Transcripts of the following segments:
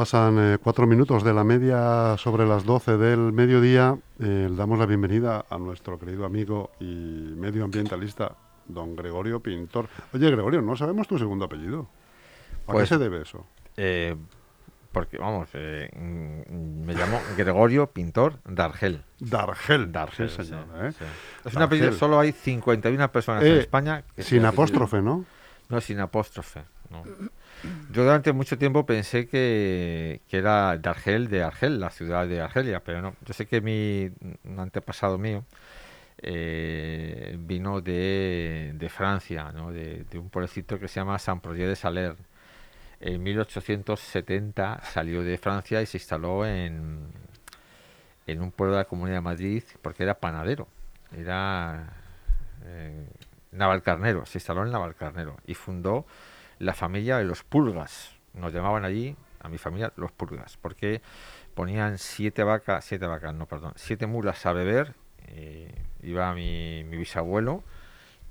pasan eh, cuatro minutos de la media sobre las 12 del mediodía, eh, le damos la bienvenida a nuestro querido amigo y medioambientalista, don Gregorio Pintor. Oye, Gregorio, no sabemos tu segundo apellido. ¿A Pues- qué se debe eso? Eh, porque, vamos, eh, mm, me llamo Gregorio Pintor Dargel. Dargel. Dargel, sí, señor. sí, sí. Es un apellido, solo hay 51 personas en España. que Sin apóstrofe, ¿no? No, sin apóstrofe. no. Yo durante mucho tiempo pensé que, era de Argel, de Argel, la ciudad de Argelia, pero no. Yo sé que mi un antepasado mío eh, vino de, de Francia, ¿no? de, un pueblecito que se llama San Proyer de Saler. En 1870 salió de Francia y se instaló en, en un pueblo de la Comunidad de Madrid porque era panadero. Era eh, Navalcarnero, se instaló en Navalcarnero y fundó la familia de los Pulgas. Nos llamaban allí, a mi familia, los Pulgas, porque ponían siete vacas, siete vacas, no, perdón, siete mulas a beber. eh, iba mi, mi bisabuelo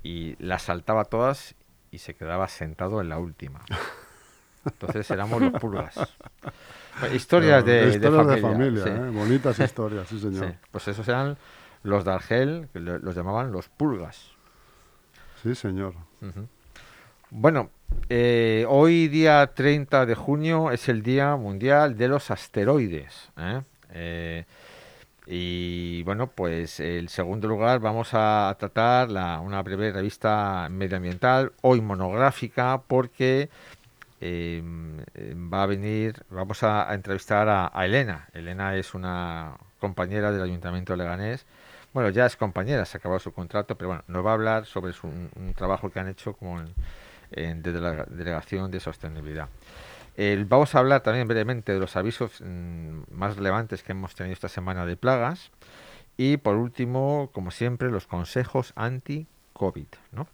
y las saltaba todas y se quedaba sentado en la última. Entonces éramos los Pulgas. Bueno, historias de, de Historias familia. sí. ¿eh? Bonitas historias, sí, señor. Sí, pues esos eran los de Argel, que lo- los llamaban los Pulgas. Sí, señor. Bueno, eh, hoy día 30 de junio es el Día Mundial de los Asteroides. ¿eh? Eh, y bueno, pues el segundo lugar vamos a tratar la- una breve revista medioambiental, hoy monográfica, porque eh, va a venir, vamos a, entrevistar a, Elena. Elena es una compañera del Ayuntamiento de Leganés. Bueno, ya es compañera, se ha acabado su contrato, pero bueno, nos va a hablar sobre su- un, trabajo que han hecho como desde la Delegación de Sostenibilidad. Vamos a hablar también brevemente de los avisos mm, más relevantes que hemos tenido esta semana de plagas. Y por último, como siempre, los consejos anti-COVID. ¿no?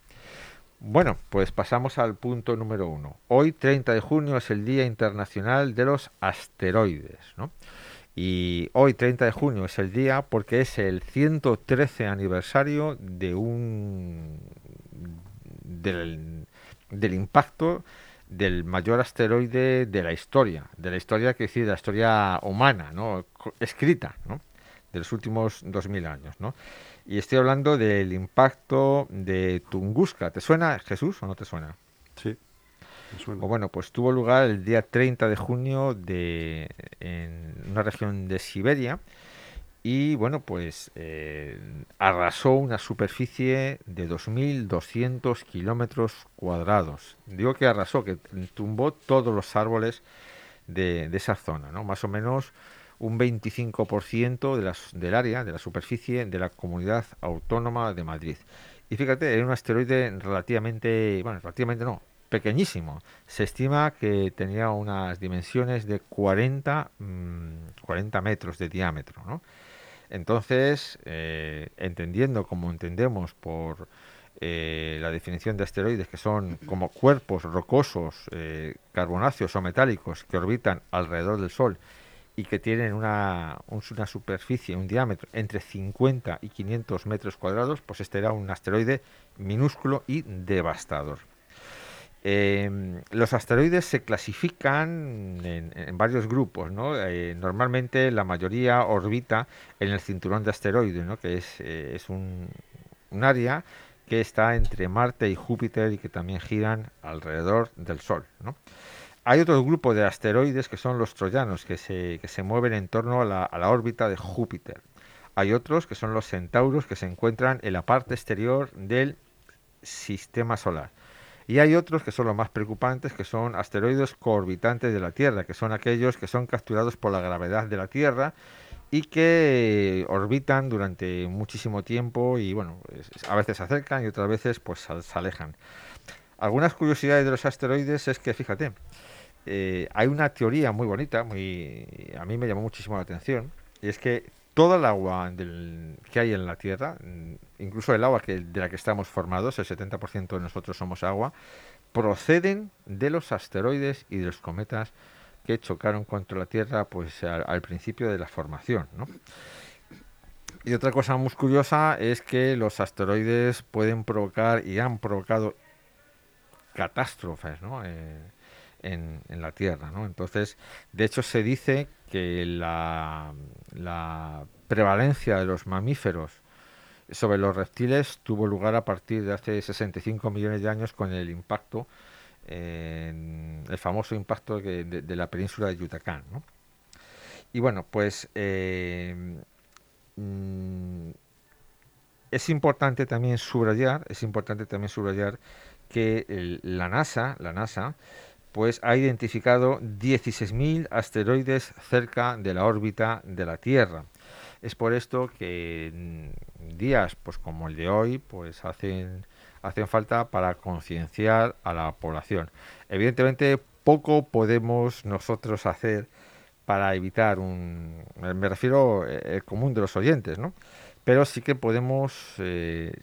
Bueno, pues pasamos al punto número uno. Hoy, 30 de junio, es el Día Internacional de los Asteroides. Y hoy, 30 de junio, es el día porque es el 113 aniversario de un del, del impacto del mayor asteroide de la historia, de la historia que decir, de la historia humana, ¿no? Escrita, ¿no? de los últimos 2000 años, ¿no? Y estoy hablando del impacto de Tunguska. ¿Te suena, Jesús, o no te suena? Sí. me suena. O bueno, pues tuvo lugar el día 30 de junio de, en una región de Siberia y bueno, pues eh, arrasó una superficie de 2.200 kilómetros cuadrados. Digo que arrasó, que tumbó todos los árboles de, esa zona, ¿no? Más o menos un 25% de las, del área, de la superficie de la comunidad autónoma de Madrid. Y fíjate, era un asteroide relativamente, bueno, relativamente no, pequeñísimo. Se estima que tenía unas dimensiones de 40, mm, 40 metros de diámetro, ¿no? Entonces, eh, entendiendo como entendemos por eh, la definición de asteroides, que son como cuerpos rocosos, eh, carbonáceos o metálicos que orbitan alrededor del Sol y que tienen una, un- una superficie, un diámetro entre 50 y 500 metros cuadrados, pues este era un asteroide minúsculo y devastador. Eh, los asteroides se clasifican en, varios grupos, ¿no? Eh, normalmente la mayoría orbita en el cinturón de asteroides, ¿no? Que es, eh, un, área que está entre Marte y Júpiter y que también giran alrededor del Sol. Hay otro grupo de asteroides que son los troyanos, que se, que se mueven en torno a la, a la órbita de Júpiter. Hay otros que son los centauros, que se encuentran en la parte exterior del sistema solar. Y hay otros que son los más preocupantes, que son asteroides coorbitantes de la Tierra, que son aquellos que son capturados por la gravedad de la Tierra y que orbitan durante muchísimo tiempo y bueno, a veces se acercan y otras veces pues se alejan. Algunas curiosidades de los asteroides es que, fíjate, eh, hay una teoría muy bonita, muy a mí me llamó muchísimo la atención, y es que toda el agua que hay en la Tierra, mm, incluso el agua que, de la que estamos formados, el 70% de nosotros somos agua, proceden de los asteroides y de los cometas que chocaron contra la Tierra pues al, al principio de la formación, ¿no? Y otra cosa muy curiosa es que los asteroides pueden provocar y han provocado catástrofes ¿no? Eh, en, la Tierra. ¿no? Entonces, de hecho, se dice que la, prevalencia de los mamíferos sobre los reptiles tuvo lugar a partir de hace 65 millones de años con el impacto, el famoso impacto de, la península de Yucatán. Y bueno, pues eh, mm, es importante también subrayar, es importante también subrayar que el, la NASA, la NASA, pues ha identificado 16.000 asteroides cerca de la órbita de la Tierra. Es por esto que mm, días pues como el de hoy pues hacen hacen falta para concienciar a la población. Evidentemente poco podemos nosotros hacer para evitar un me refiero el común de los oyentes, ¿no? Pero sí que podemos eh,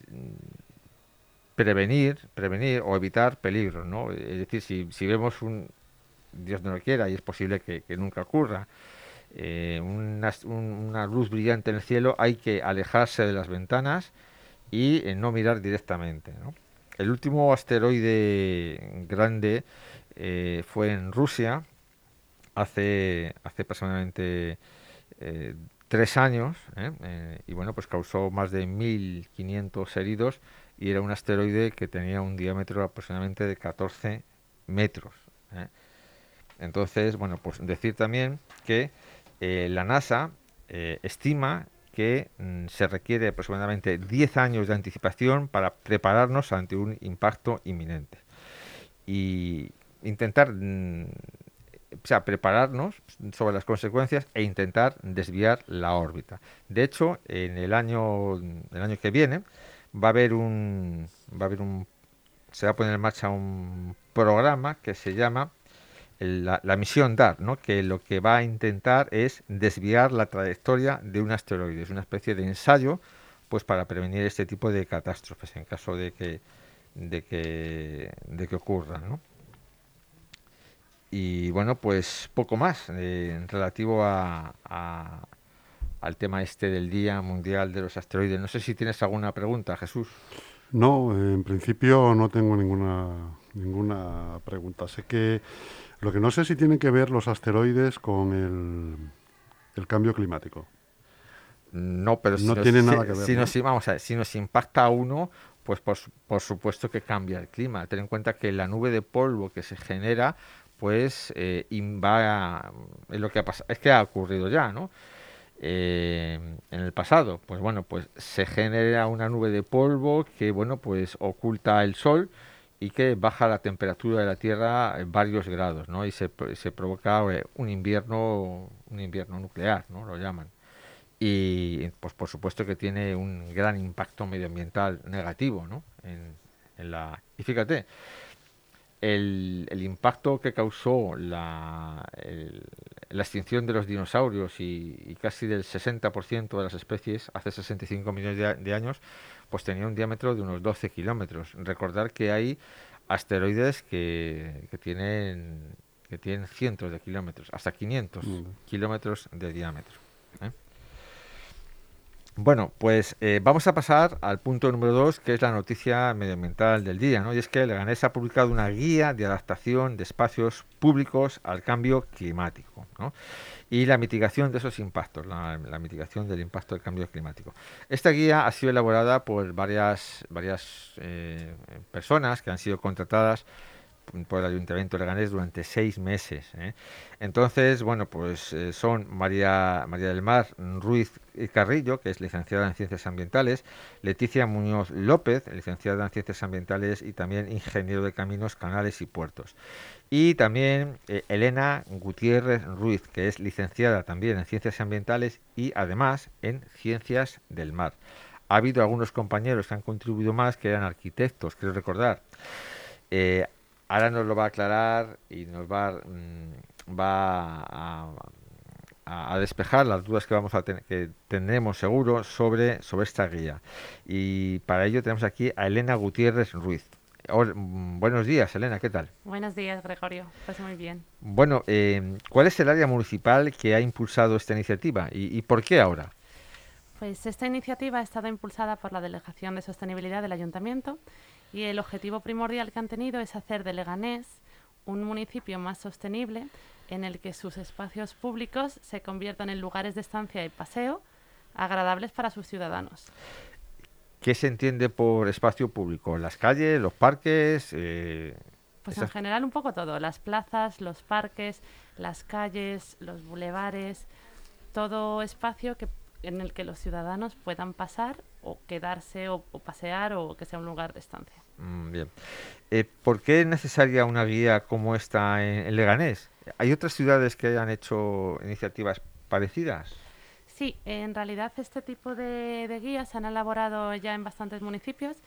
prevenir, prevenir o evitar peligros, ¿no? Es decir, si, si vemos un Dios no lo quiera y es posible que, nunca ocurra, eh, una, una, luz brillante en el cielo, hay que alejarse de las ventanas y eh, no mirar directamente. El último asteroide grande eh, fue en Rusia hace, hace aproximadamente tres años y bueno, pues causó más de 1.500 heridos y era un asteroide que tenía un diámetro aproximadamente de 14 metros. Entonces, bueno, pues decir también que eh, la NASA eh, estima que mm, se requiere aproximadamente 10 años de anticipación para prepararnos ante un impacto inminente. Y intentar, mm, o sea, prepararnos sobre las consecuencias e intentar desviar la órbita. De hecho, en el año, el año que viene va a haber un, va a haber un, se va a poner en marcha un programa que se llama la, la, misión DART, ¿no? que lo que va a intentar es desviar la trayectoria de un asteroide. Es una especie de ensayo pues para prevenir este tipo de catástrofes en caso de que, de que, de que ocurra. ¿no? Y bueno, pues poco más eh, relativo a, al tema este del Día Mundial de los Asteroides. No sé si tienes alguna pregunta, Jesús. No, en principio no tengo ninguna, ninguna pregunta. Sé que lo que no sé si tienen que ver los asteroides con el, el cambio climático. No, pero no si tiene nos, nada que ver. Si, ¿no? nos, vamos a ver, si nos impacta a uno, pues por, por, supuesto que cambia el clima. Ten en cuenta que la nube de polvo que se genera, pues eh, va es lo que ha pasado, es que ha ocurrido ya, ¿no? Eh, en el pasado, pues bueno, pues se genera una nube de polvo que bueno, pues oculta el sol y que baja la temperatura de la Tierra en varios grados, ¿no? Y se, provoca eh, un invierno, un invierno nuclear, ¿no? Lo llaman. Y pues por supuesto que tiene un gran impacto medioambiental negativo, ¿no? En la... Y fíjate, el, el, impacto que causó la, el, la extinción de los dinosaurios y, y casi del 60% de las especies hace 65 millones de, de años, pues tenía un diámetro de unos 12 kilómetros. Recordar que hay asteroides que, que, tienen que tienen cientos de kilómetros, hasta 500 mm. kilómetros de diámetro. ¿eh? Bueno, pues eh, vamos a pasar al punto número 2, que es la noticia medioambiental del día, ¿no? Y es que Leganés ha publicado una guía de adaptación de espacios públicos al cambio climático, ¿no? y la mitigación de esos impactos, la, la, mitigación del impacto del cambio climático. Esta guía ha sido elaborada por varias, varias eh, personas que han sido contratadas por el Ayuntamiento de Leganés durante seis meses. ¿eh? Entonces, bueno, pues eh, son María, María del Mar Ruiz Carrillo, que es licenciada en Ciencias Ambientales, Leticia Muñoz López, licenciada en Ciencias Ambientales y también ingeniero de Caminos, Canales y Puertos. Y también eh, Elena Gutiérrez Ruiz, que es licenciada también en Ciencias Ambientales y además en Ciencias del Mar. Ha habido algunos compañeros que han contribuido más, que eran arquitectos, quiero recordar. Ahora nos lo va a aclarar y nos va, mmm, va a, a, a, despejar las dudas que vamos a tener, que tendremos seguro sobre, sobre esta guía. Y para ello tenemos aquí a Elena Gutiérrez Ruiz. Hola, buenos días, Elena, ¿qué tal? Buenos días, Gregorio. Pues muy bien. Bueno, eh, ¿cuál es el área municipal que ha impulsado esta iniciativa y, y por qué ahora? Pues esta iniciativa ha estado impulsada por la Delegación de Sostenibilidad del Ayuntamiento y el objetivo primordial que han tenido es hacer de Leganés un municipio más sostenible en el que sus espacios públicos se conviertan en lugares de estancia y paseo agradables para sus ciudadanos. ¿Qué se entiende por espacio público? ¿Las calles, los parques? Eh, Pues esas- en general un poco todo, las plazas, los parques, las calles, los bulevares, todo espacio que, en el que los ciudadanos puedan pasar o quedarse o, o pasear o que sea un lugar de estancia. Mm, bien. Eh, ¿Por qué es necesaria una guía como esta en, en Leganés? ¿Hay otras ciudades que hayan hecho iniciativas parecidas? Sí, en realidad este tipo de, de guías se han elaborado ya en bastantes municipios,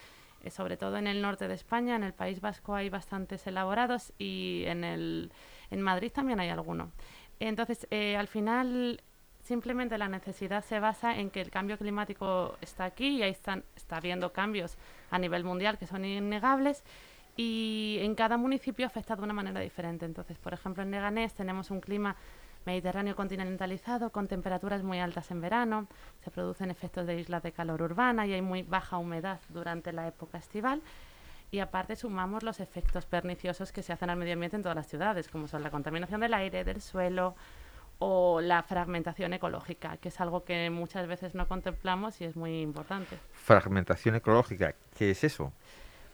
eh, sobre todo en el norte de España, en el País Vasco hay bastantes elaborados y en, el, en Madrid también hay alguno. Entonces, eh, al final, simplemente la necesidad se basa en que el cambio climático está aquí y ahí están, está habiendo cambios a nivel mundial que son innegables y en cada municipio afecta de una manera diferente. Entonces, por ejemplo, en Leganés tenemos un clima mediterráneo continentalizado con temperaturas muy altas en verano, se producen efectos de islas de calor urbana y hay muy baja humedad durante la época estival. Y aparte sumamos los efectos perniciosos que se hacen al medio ambiente en todas las ciudades, como son la contaminación del aire, del suelo o la fragmentación ecológica, que es algo que muchas veces no contemplamos y es muy importante. Fragmentación ecológica, ¿qué es eso?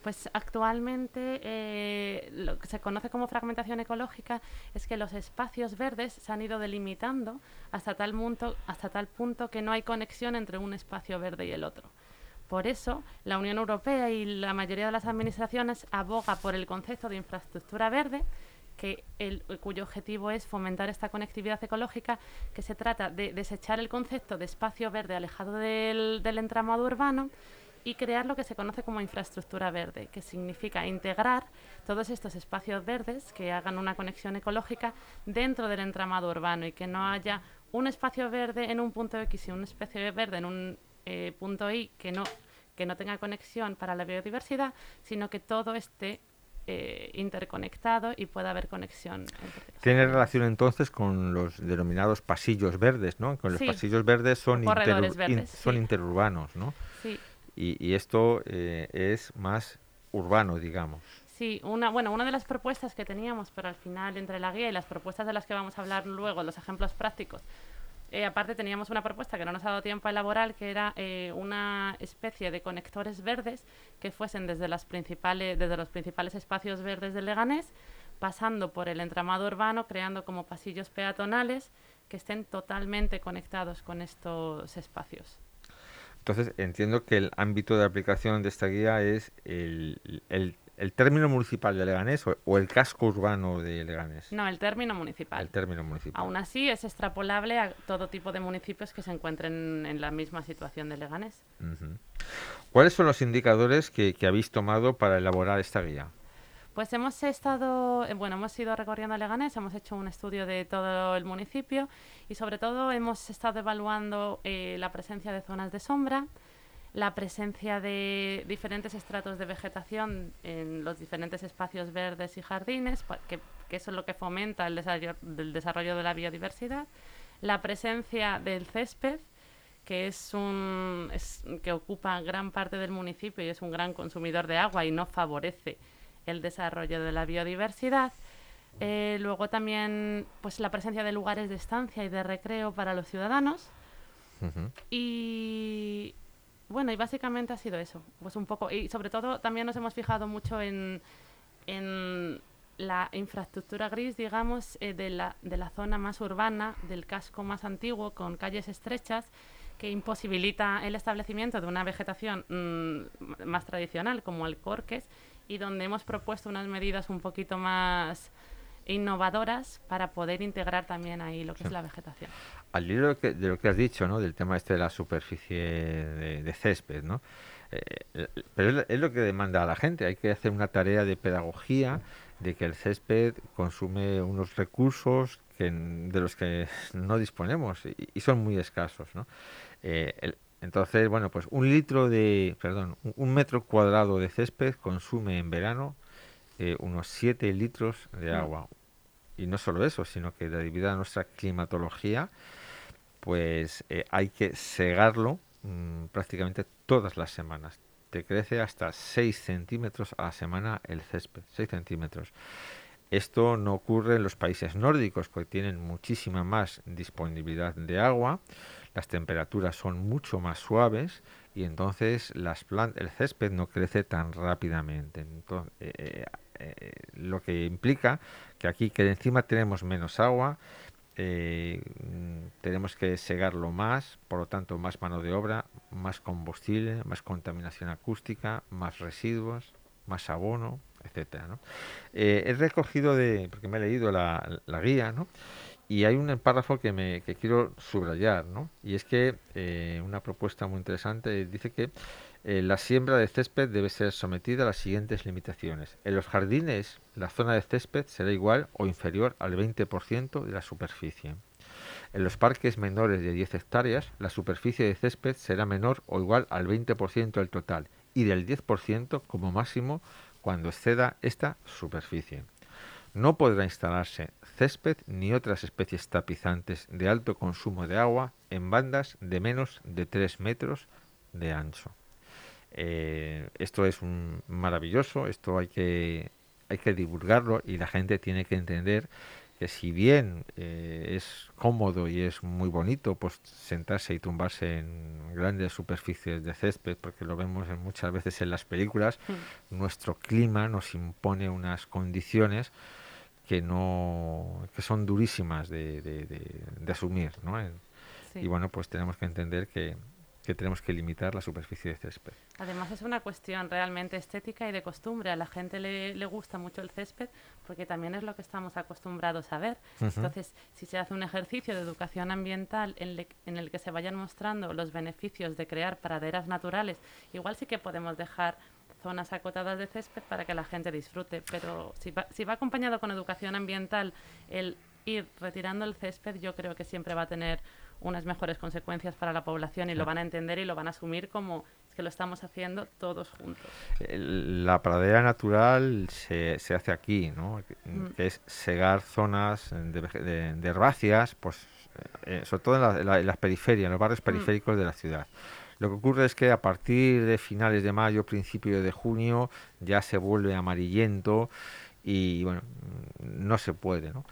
Pues actualmente eh, lo que se conoce como fragmentación ecológica es que los espacios verdes se han ido delimitando hasta tal, punto, hasta tal punto que no hay conexión entre un espacio verde y el otro. Por eso, la Unión Europea y la mayoría de las administraciones aboga por el concepto de infraestructura verde, cuyo objetivo es fomentar esta conectividad ecológica, que se trata de desechar el concepto de espacio verde alejado del, del entramado urbano y crear lo que se conoce como infraestructura verde, que significa integrar todos estos espacios verdes que hagan una conexión ecológica dentro del entramado urbano y que no haya un espacio verde en un punto X y un espacio verde en un eh, punto Y que no, que no tenga conexión para la biodiversidad, sino que todo esté eh, interconectado y pueda haber conexión. entre Tiene relación entonces con los denominados pasillos verdes, ¿no? Con los Sí. pasillos verdes son, in- verdes, son sí. interurbanos, ¿no? Sí. Y, y esto eh, es más urbano, digamos. Sí, una, bueno, una de las propuestas que teníamos, pero al final entre la guía y las propuestas de las que vamos a hablar luego, los ejemplos prácticos, eh, aparte teníamos una propuesta que no nos ha dado tiempo a elaborar, que era eh, una especie de conectores verdes que fuesen desde, las principales, desde los principales espacios verdes del Leganés, pasando por el entramado urbano, creando como pasillos peatonales que estén totalmente conectados con estos espacios. Entonces entiendo que el ámbito de aplicación de esta guía es el, el- el término municipal de Leganés o, o el casco urbano de Leganés. No, el término municipal. El término municipal. Aún así, es extrapolable a todo tipo de municipios que se encuentren en la misma situación de Leganés. ¿Cuáles son los indicadores que, que habéis tomado para elaborar esta guía? Pues hemos estado, eh, bueno, hemos ido recorriendo Leganés, hemos hecho un estudio de todo el municipio y sobre todo hemos estado evaluando eh, la presencia de zonas de sombra, la presencia de diferentes estratos de vegetación en los diferentes espacios verdes y jardines, que, que eso es lo que fomenta el desarrollo, del desarrollo de la biodiversidad, la presencia del césped, que es un es- que ocupa gran parte del municipio y es un gran consumidor de agua y no favorece el desarrollo de la biodiversidad. Eh, luego también pues la presencia de lugares de estancia y de recreo para los ciudadanos. Ujú. Y bueno, y básicamente ha sido eso. Pues un poco. Y sobre todo también nos hemos fijado mucho en, en la infraestructura gris, digamos, eh, de, la, de la zona más urbana, del casco más antiguo, con calles estrechas, que imposibilita el establecimiento de una vegetación mm, más tradicional, como el corques, y donde hemos propuesto unas medidas un poquito más innovadoras para poder integrar también ahí lo que Sí. es la vegetación. Al hilo de lo que, de lo que has dicho, ¿no? Del tema este de la superficie de, de césped, ¿no? Eh, pero es, lo- que demanda a la gente. Hay que hacer una tarea de pedagogía de que el césped consume unos recursos que, de los que no disponemos y, y son muy escasos, ¿no? Eh, el- entonces, bueno, pues un litro de, perdón, un, un metro cuadrado de césped consume en verano eh, unos 7 litros de Mm. agua. Y no solo eso, sino que debido a nuestra climatología, pues eh, hay que segarlo mm, prácticamente todas las semanas. Te crece hasta 6 centímetros a la semana el césped, 6 centímetros. Esto no ocurre en los países nórdicos porque tienen muchísima más disponibilidad de agua, las temperaturas son mucho más suaves y entonces las el césped no crece tan rápidamente. Entonces, eh, eh, lo que implica que aquí que encima tenemos menos agua, tenemos que segarlo más, por lo tanto más mano de obra, más combustible, más contaminación acústica, más residuos, más abono, etcétera. ¿no? he recogido de, porque me he leído la, la guía, ¿no? Y hay un párrafo que, me, que quiero subrayar, ¿no? Y es que eh, una propuesta muy interesante dice que eh, la siembra de césped debe ser sometida a las siguientes limitaciones. En los jardines, la zona de césped será igual o inferior al 20% de la superficie. En los parques menores de 10 hectáreas, la superficie de césped será menor o igual al 20% del total y del 10% como máximo cuando exceda esta superficie. No podrá instalarse césped ni otras especies tapizantes de alto consumo de agua en bandas de menos de 3 metros de ancho. Eh, esto es un maravilloso, esto hay que, hay que divulgarlo y la gente tiene que entender que si bien eh, es cómodo y es muy bonito pues sentarse y tumbarse en grandes superficies de césped porque lo vemos muchas veces en las películas mm. nuestro clima nos impone unas condiciones que no que son durísimas de, de, asumir ¿no? y bueno pues tenemos que entender que, que tenemos que limitar la superficie de césped. Además es una cuestión realmente estética y de costumbre. A la gente le, le gusta mucho el césped porque también es lo que estamos acostumbrados a ver. Entonces, si se hace un ejercicio de educación ambiental en, en, el que se vayan mostrando los beneficios de crear praderas naturales, igual sí que podemos dejar zonas acotadas de césped para que la gente disfrute. Pero si va, si va acompañado con educación ambiental, el ir retirando el césped, yo creo que siempre va a tener unas mejores consecuencias para la población y lo van a entender y lo van a asumir como que lo estamos haciendo todos juntos. La pradera natural se, se hace aquí, ¿no? Mm. que es segar zonas de, herbáceas, pues, eh, sobre todo en, las periferias, en los barrios mm. periféricos de la ciudad. Lo que ocurre es que a partir de finales de mayo, principio de junio, ya se vuelve amarillento y bueno, no se puede, ¿no?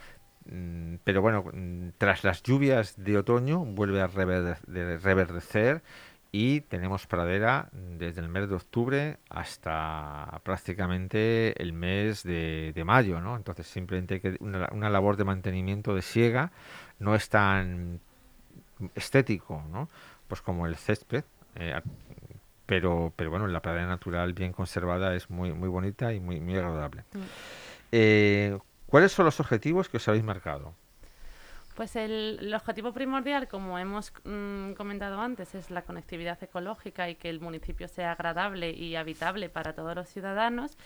Mm, pero bueno, mm, tras las lluvias de otoño vuelve a reverdecer y tenemos pradera desde el mes de octubre hasta prácticamente el mes de, mayo, ¿no? Entonces simplemente que una, una, labor de mantenimiento de siega no es tan estético, ¿no? Pues como el césped, eh, pero, pero bueno, la pradera natural bien conservada es muy, muy bonita y muy, muy agradable. Mm. Eh, ¿Cuáles son los objetivos que os habéis marcado? Pues el, objetivo primordial, como hemos mm, comentado antes, es la conectividad ecológica y que el municipio sea agradable y habitable para todos los ciudadanos.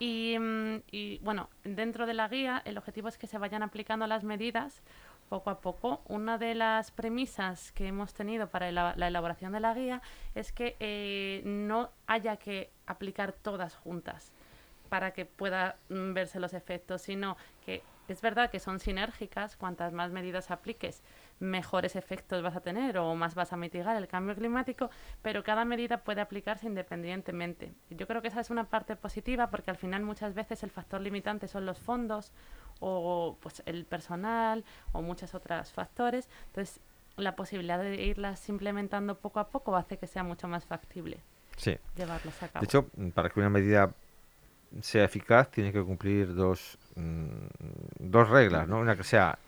Y, mm, y, bueno, dentro de la guía el objetivo es que se vayan aplicando las medidas poco a poco. Una de las premisas que hemos tenido para la, elaboración de la guía es que eh, no haya que aplicar todas juntas para que puedan mm, verse los efectos, sino que es verdad que son sinérgicas, cuantas más medidas apliques, mejores efectos vas a tener o más vas a mitigar el cambio climático, pero cada medida puede aplicarse independientemente. Yo creo que esa es una parte positiva porque al final muchas veces el factor limitante son los fondos o pues el personal o muchos otros factores. Entonces, la posibilidad de irlas implementando poco a poco hace que sea mucho más factible sí. llevarlas a cabo. De hecho, para que una medida sea eficaz, tiene que cumplir dos, mm, dos reglas, ¿no? Una que sea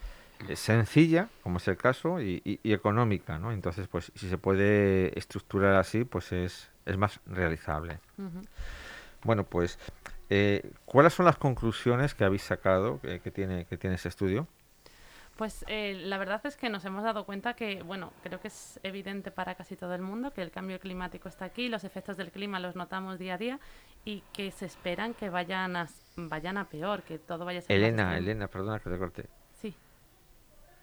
sencilla, como es el caso, y, económica, ¿no? Entonces, pues si se puede estructurar así, pues es, es más realizable. Bueno, pues eh, ¿Cuáles son las conclusiones que habéis sacado que, tiene, que tiene ese estudio? Pues eh, la verdad es que nos hemos dado cuenta que, bueno, creo que es evidente para casi todo el mundo que el cambio climático está aquí, los efectos del clima los notamos día a día y que se esperan que vayan a, vayan a peor, que todo vaya a ser... Elena, Elena, perdona que te corte. Sí.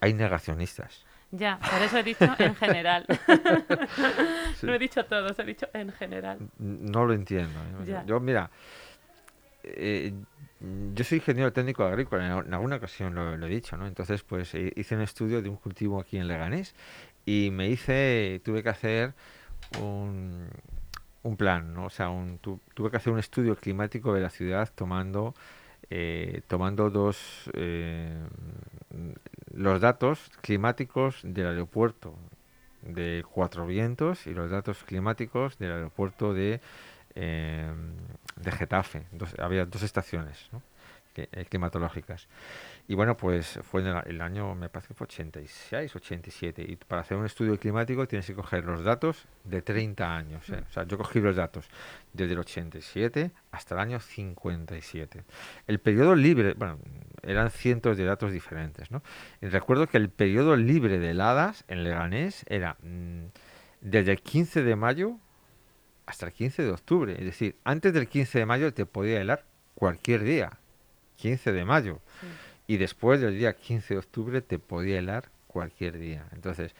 Hay negacionistas. Ya, por eso he dicho en general. No he dicho todos, he dicho en general. No lo entiendo. ¿eh? Yo, mira, eh, yo soy ingeniero técnico agrícola, en, alguna ocasión lo, he dicho, ¿no? Entonces, pues hice un estudio de un cultivo aquí en Leganés y me hice, tuve que hacer un, un plan, ¿no? O sea, un, tu- tuve que hacer un estudio climático de la ciudad tomando, eh, tomando dos, eh, los datos climáticos del aeropuerto de Cuatro Vientos y los datos climáticos del aeropuerto de, eh, de Getafe. Dos- había dos estaciones ¿no? que- eh, climatológicas. Y bueno, pues fue en el, el año, me parece que fue 86, 87. Y para hacer un estudio climático tienes que coger los datos de 30 años. ¿eh? O sea, yo cogí los datos desde el 87 hasta el año 57. El periodo libre, bueno, eran cientos de datos diferentes, ¿no? Y recuerdo que el periodo libre de heladas en Leganés era mm, desde el 15 de mayo hasta el 15 de octubre. Es decir, antes del 15 de mayo te podía helar cualquier día. 15 de mayo. Sí. Y después del día 15 de octubre te podía helar cualquier día. Entonces,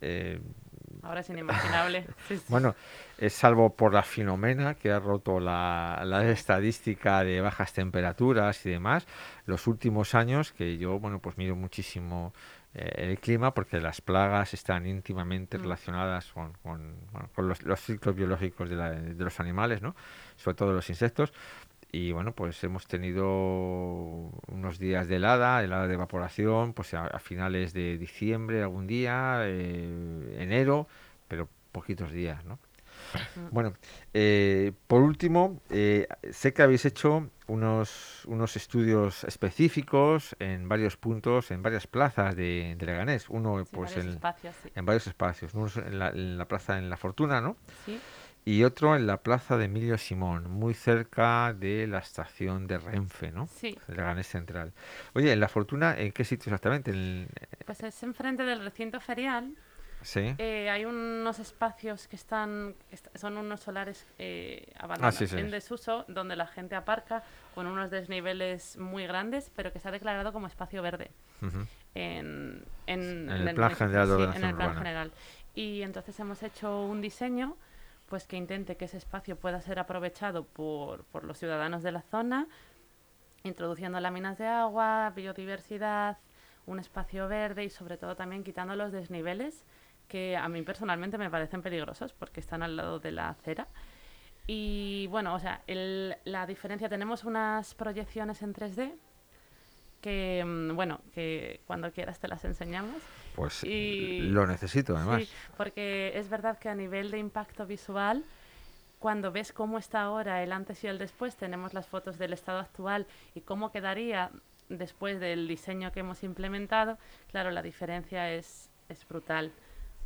eh, Ahora es inimaginable. Sí, sí. bueno, es salvo por la Filomena que ha roto la, la estadística de bajas temperaturas y demás, los últimos años que yo, bueno, pues miro muchísimo eh, el clima porque las plagas están íntimamente Mm. relacionadas con, con, bueno, con los, los ciclos biológicos de, la- de los animales, ¿no? Sobre todo los insectos. Y bueno, pues hemos tenido unos días de helada, helada de evaporación, pues a, a finales de diciembre algún día, eh, enero, pero poquitos días, ¿no? Bueno, eh, por último, eh, sé que habéis hecho unos, unos estudios específicos en varios puntos, en varias plazas de, de Leganés. Uno, Sí, pues, varios en, espacios, sí. en varios espacios. Uno en la, en la plaza en La Fortuna, ¿no? Sí, Y otro en la plaza de Emilio Simón, muy cerca de la estación de Renfe, ¿no? sí. Leganés Central. Oye, en La Fortuna, ¿en qué sitio exactamente? En- Pues es enfrente del recinto ferial. Sí. Eh, hay unos espacios que están, est- son unos solares eh, abandonados sí, sí. en desuso, donde la gente aparca con unos desniveles muy grandes, pero que se ha declarado como espacio verde en, en, En el Plan General de en el plan general. Y entonces hemos hecho un diseño pues que intente que ese espacio pueda ser aprovechado por, por los ciudadanos de la zona, introduciendo láminas de agua, biodiversidad, un espacio verde y sobre todo también quitando los desniveles que a mí personalmente me parecen peligrosos porque están al lado de la acera. Y bueno, o sea, el- la diferencia, tenemos unas proyecciones en 3D que, mm, bueno, que cuando quieras te las enseñamos. Pues Y- lo necesito, además. Sí, porque es verdad que a nivel de impacto visual, cuando ves cómo está ahora el antes y el después, tenemos las fotos del estado actual y cómo quedaría después del diseño que hemos implementado, claro, la diferencia es, es brutal,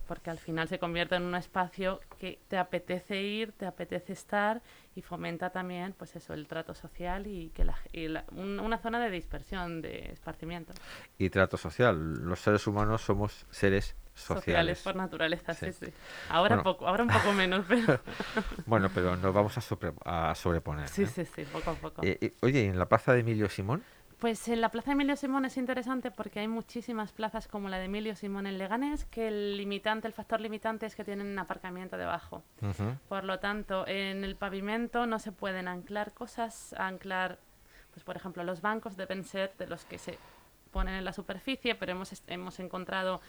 porque al final se convierte en un espacio que te apetece ir, te apetece estar y fomenta también, pues eso, el trato social y que la, y la- un- una zona de dispersión, de esparcimiento. Y trato social. Los seres humanos somos seres sociales. por naturaleza, sí, Sí. sí. Ahora Bueno. poco, ahora un poco menos, pero Bueno, pero nos vamos a, sobre- a sobreponer. sí, ¿eh? sí, sí, poco a poco. Eh, eh, oye, ¿y en la plaza de Emilio Simón? Pues en la Plaza Emilio Simón es interesante porque hay muchísimas plazas como la de Emilio Simón en Leganés, que el limitante, el factor limitante es que tienen aparcamiento debajo. Por lo tanto, en el pavimento no se pueden anclar cosas, anclar, pues por ejemplo, los bancos deben ser de los que se ponen en la superficie, pero hemos, hemos encontrado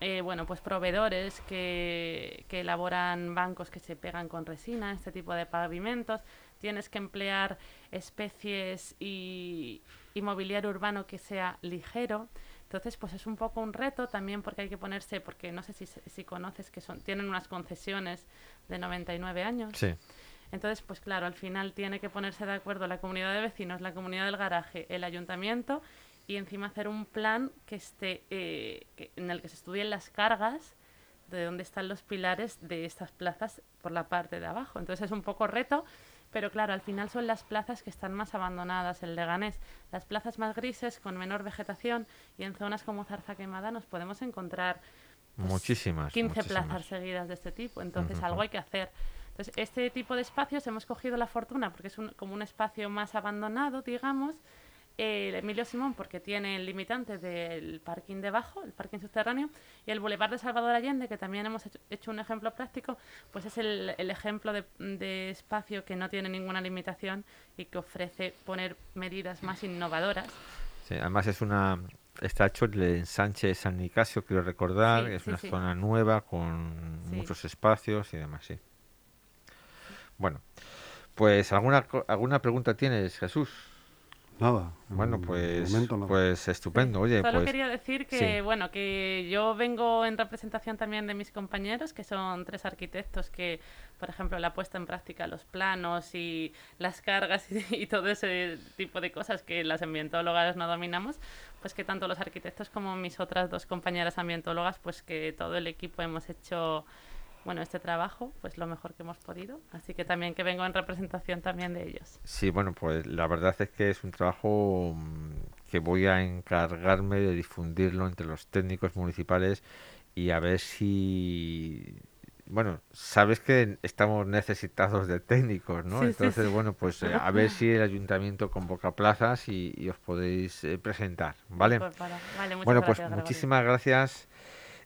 eh, bueno, pues proveedores que, que elaboran bancos que se pegan con resina, este tipo de pavimentos. Tienes que emplear especies y, y mobiliario urbano que sea ligero. Entonces, pues es un poco un reto también porque hay que ponerse, porque no sé si, si conoces que son, tienen unas concesiones de 99 años. Sí. Entonces, pues claro, al final tiene que ponerse de acuerdo la comunidad de vecinos, la comunidad del garaje, el ayuntamiento y encima hacer un plan que esté eh, que- en el que se estudien las cargas de dónde están los pilares de estas plazas por la parte de abajo. Entonces es un poco reto, pero claro, al final son las plazas que están más abandonadas en Leganés. Las plazas más grises, con menor vegetación y en zonas como Zarza Quemada nos podemos encontrar pues, muchísimas. 15 muchísimas. plazas seguidas de este tipo. Entonces, algo hay que hacer. Entonces, este tipo de espacios hemos cogido la fortuna porque es un- como un espacio más abandonado, digamos. El Emilio Simón porque tiene el limitante del parking debajo, el parking subterráneo, y el Boulevard de Salvador Allende, que también hemos hecho, hecho un ejemplo práctico, pues es el, el ejemplo de, de espacio que no tiene ninguna limitación y que ofrece poner medidas más innovadoras. Sí, además es una está hecho el ensanche de San Nicasio, quiero recordar, Sí, es sí, una zona nueva con muchos espacios y demás, sí. Bueno, pues alguna alguna pregunta tienes, Jesús. Nada. Bueno, pues momento nada. pues estupendo. Oye, Solo pues quería decir que, sí. bueno, que yo vengo en representación también de mis compañeros, que son tres arquitectos que, por ejemplo, la puesta en práctica, los planos y las cargas y, y todo ese tipo de cosas que las ambientólogas no dominamos, pues que tanto los arquitectos como mis otras dos compañeras ambientólogas, pues que todo el equipo hemos hecho bueno, este trabajo, pues lo mejor que hemos podido. Así que también que vengo en representación también de ellos. Sí, bueno, pues la verdad es que es un trabajo mm, que voy a encargarme de difundirlo entre los técnicos municipales y a ver si... Bueno, sabes que estamos necesitados de técnicos, ¿no? Sí, Entonces, sí. bueno, pues eh, a ver si el ayuntamiento convoca plazas y, y os podéis eh, presentar, ¿vale? Pues para- vale, muchas Bueno, pues gracias, Gregorio. muchísimas gracias,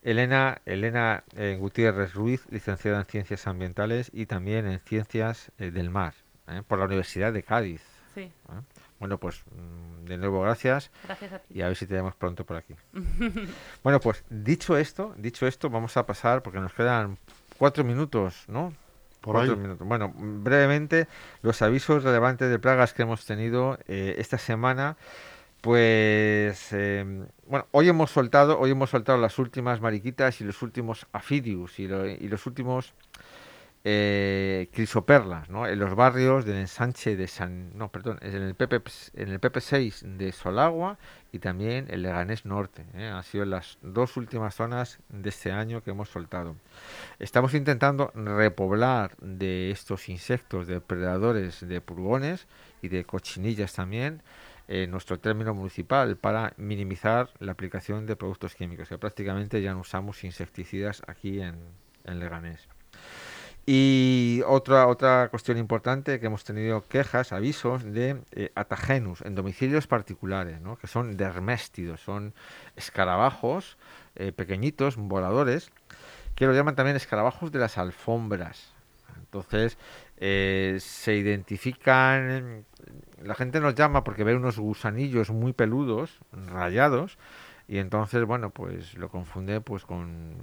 Elena, Elena eh, Gutiérrez Ruiz, licenciada en Ciencias Ambientales y también en Ciencias eh, del Mar, ¿eh? por la Universidad de Cádiz. Sí, ¿eh? Bueno, pues mm, de nuevo gracias gracias a ti. y a ver si te vemos pronto por aquí. bueno, pues dicho esto, dicho esto, vamos a pasar porque nos quedan cuatro minutos, ¿no? Por Cuatro ahí. minutos. Bueno, brevemente, los avisos relevantes de plagas que hemos tenido eh, esta semana. Pues eh, bueno, hoy hemos soltado, hoy hemos soltado las últimas mariquitas y los últimos afidius y, lo- y los últimos eh, crisoperlas, ¿no? En los barrios del ensanche de San, no, perdón, en el PP, en el PP6 de Solagua y también el Leganés Norte. ¿eh? Han sido las dos últimas zonas de este año que hemos soltado. Estamos intentando repoblar de estos insectos depredadores de pulgones y de cochinillas también eh, nuestro término municipal para minimizar la aplicación de productos químicos, que prácticamente ya no usamos insecticidas aquí en, Leganés. Y otra, otra cuestión importante que hemos tenido quejas, avisos de eh, atagenus en domicilios particulares, ¿no? que son derméstidos, son escarabajos eh, pequeñitos, voladores, que lo llaman también escarabajos de las alfombras. Entonces, se identifican, la gente nos llama porque ve unos gusanillos muy peludos, rayados, y entonces, bueno, pues lo confunde pues con,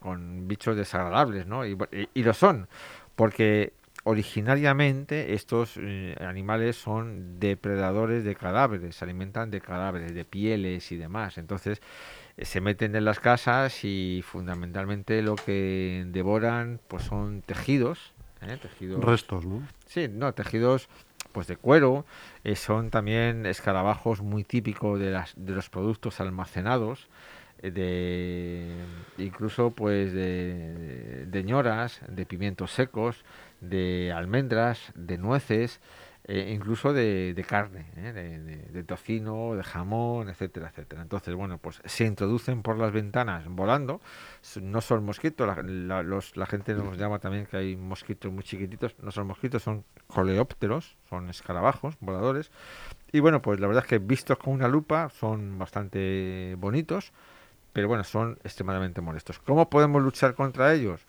con bichos desagradables, ¿no? Y, bu- y- y lo son, porque originariamente estos eh, animales son depredadores de cadáveres, se alimentan de cadáveres, de pieles y demás. Entonces, eh, se meten en las casas y fundamentalmente lo que devoran pues son tejidos, ¿eh? tejidos Restos, ¿no? Sí, no, tejidos pues de cuero, eh, son también escarabajos muy típicos de, las, de los productos almacenados, eh, de incluso pues de, de ñoras, de pimientos secos, de almendras, de nueces, eh, incluso de, de carne, ¿eh? de, tocino, de jamón, etcétera, etcétera. Entonces, bueno, pues se introducen por las ventanas volando, no son mosquitos, la- los- la gente nos llama también que hay mosquitos muy chiquititos, no son mosquitos, son coleópteros, son escarabajos voladores. Y bueno, pues la verdad es que vistos con una lupa son bastante bonitos, pero bueno, son extremadamente molestos. ¿Cómo podemos luchar contra ellos?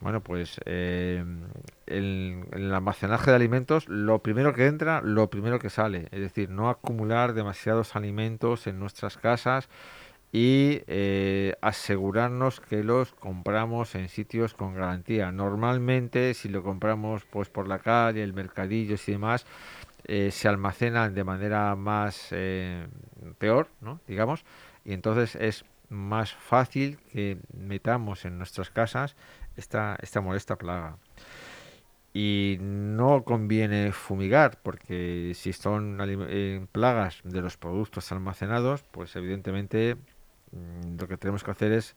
Bueno, pues eh, el, almacenaje de alimentos, lo primero que entra, lo primero que sale. Es decir, no acumular demasiados alimentos en nuestras casas y eh, asegurarnos que los compramos en sitios con garantía. Normalmente, si lo compramos pues por la calle, el mercadillo y demás, eh, se almacenan de manera más eh, peor, ¿no? digamos, y entonces es más fácil que metamos en nuestras casas esta, esta molesta plaga. Y no conviene fumigar, porque si son eh, plagas de los productos almacenados, pues evidentemente mm, lo que tenemos que hacer es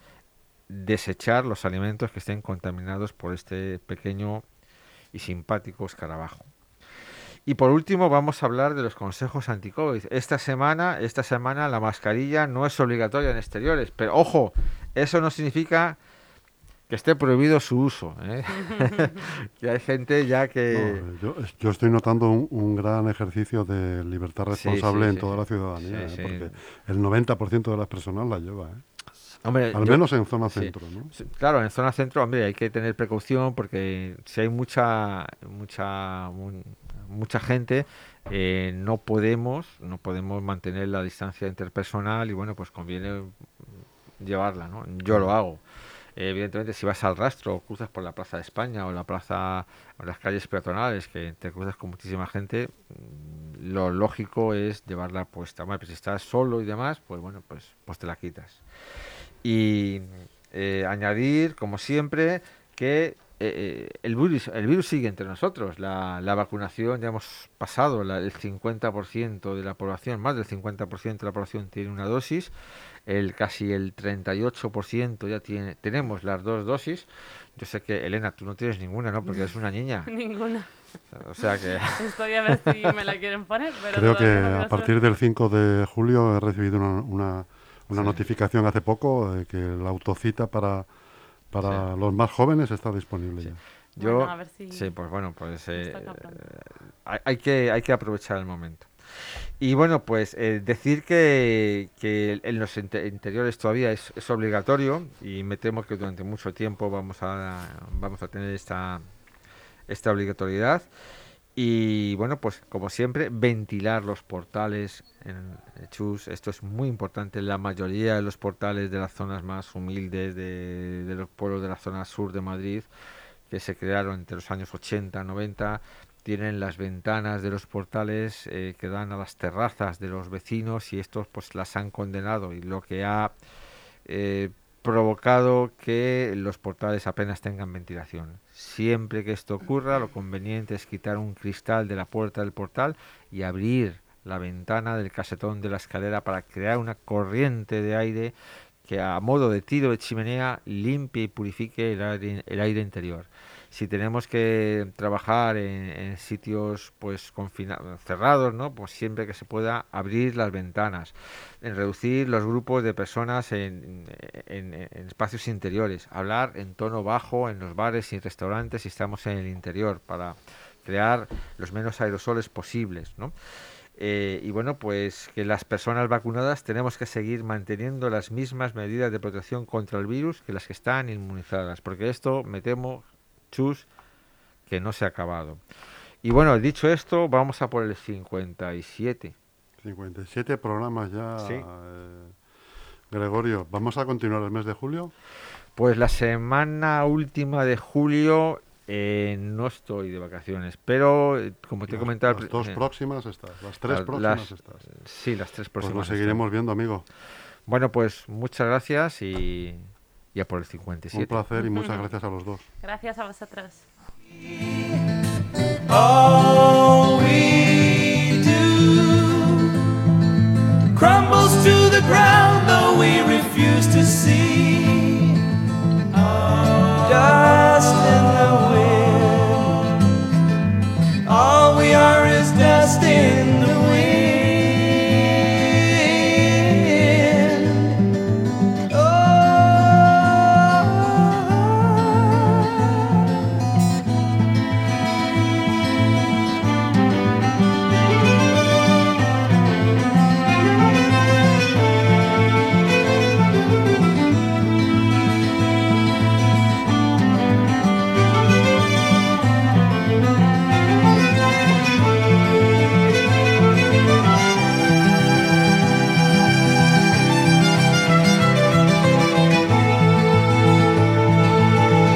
desechar los alimentos que estén contaminados por este pequeño y simpático escarabajo. Y por último vamos a hablar de los consejos anti-COVID. Esta semana, esta semana la mascarilla no es obligatoria en exteriores, pero ojo, eso no significa que esté prohibido su uso. ¿eh? que hay gente ya que... yo, es- yo estoy notando un, un gran ejercicio de libertad Sí, sí, responsable en sí, toda la ciudadanía, Sí, eh, sí. porque el 90% de las personas la lleva, ¿eh? Hombre, al yo- menos en zona sí. centro, ¿no? Sí, Claro, en zona centro, hombre, hay que tener precaución porque si hay mucha, mucha, mu- mucha gente eh, no podemos no podemos mantener la distancia interpersonal y bueno pues conviene llevarla no yo lo hago Eh, evidentemente si vas al rastro o cruzas por la plaza de España o la plaza o las calles peatonales que te cruzas con muchísima gente mm, lo lógico es llevarla puesta Bueno, pues si estás solo y demás pues bueno pues pues te la quitas y eh, añadir como siempre que eh, el, virus, el virus sigue entre nosotros. La, vacunación, ya hemos pasado el 50% de la población, más del 50% de la población tiene una dosis, el casi el 38% ya tiene, tenemos las dos dosis. Yo sé que, Elena, tú no tienes ninguna, ¿no? Porque eres una niña. Ninguna. O sea que... Estoy a ver si me la quieren poner, pero Creo que a partir del 5 de julio he recibido una, una, una Sí. notificación hace poco de que la autocita para, para Sí. los más jóvenes está disponible Sí. ya. Yo, Bueno, a ver si sí, pues bueno, pues eh, hay, hay que, hay que aprovechar el momento. Y bueno, pues eh, decir que, que en los inte- interiores todavía es, es obligatorio y me temo que durante mucho tiempo vamos a, vamos a tener esta, esta obligatoriedad. Y bueno, pues como siempre, ventilar los portales en en Chus. Esto es muy importante. La mayoría de los portales de las zonas más humildes, de, de los pueblos de la zona sur de Madrid, que se crearon entre los años 80, 90, tienen las ventanas de los portales eh, que dan a las terrazas de los vecinos y estos pues las han condenado y lo que ha eh, provocado que los portales apenas tengan ventilación. Siempre que esto ocurra, lo conveniente es quitar un cristal de la puerta del portal y abrir la ventana del casetón de la escalera para crear una corriente de aire que a modo de tiro de chimenea limpie y purifique el aire, el aire interior. Si tenemos que trabajar en, en sitios pues cerrados, ¿no? Pues siempre que se pueda abrir las ventanas, en reducir los grupos de personas en, en- en espacios interiores, hablar en tono bajo en los bares y restaurantes si estamos en el interior para crear los menos aerosoles posibles, ¿no? Eh, y bueno, pues que las personas vacunadas tenemos que seguir manteniendo las mismas medidas de protección contra el virus que las que están inmunizadas, porque esto me temo, chus, que no se ha acabado. Y bueno, dicho esto, vamos a por el 57. 57 programas ya. Sí. eh, Gregorio, ¿vamos a continuar el mes de julio? Pues la semana última de julio eh, no estoy de vacaciones, pero eh, como te he comentado... Las dos eh, próximas estás, las tres las- próximas estás. Sí, las tres Pues próximas. nos estoy. seguiremos viendo, amigo. Bueno, pues muchas gracias y ya por el 57. Un placer y muchas gracias a los dos. Gracias a vosotros. All we do crumbles to the ground, though we refuse to see.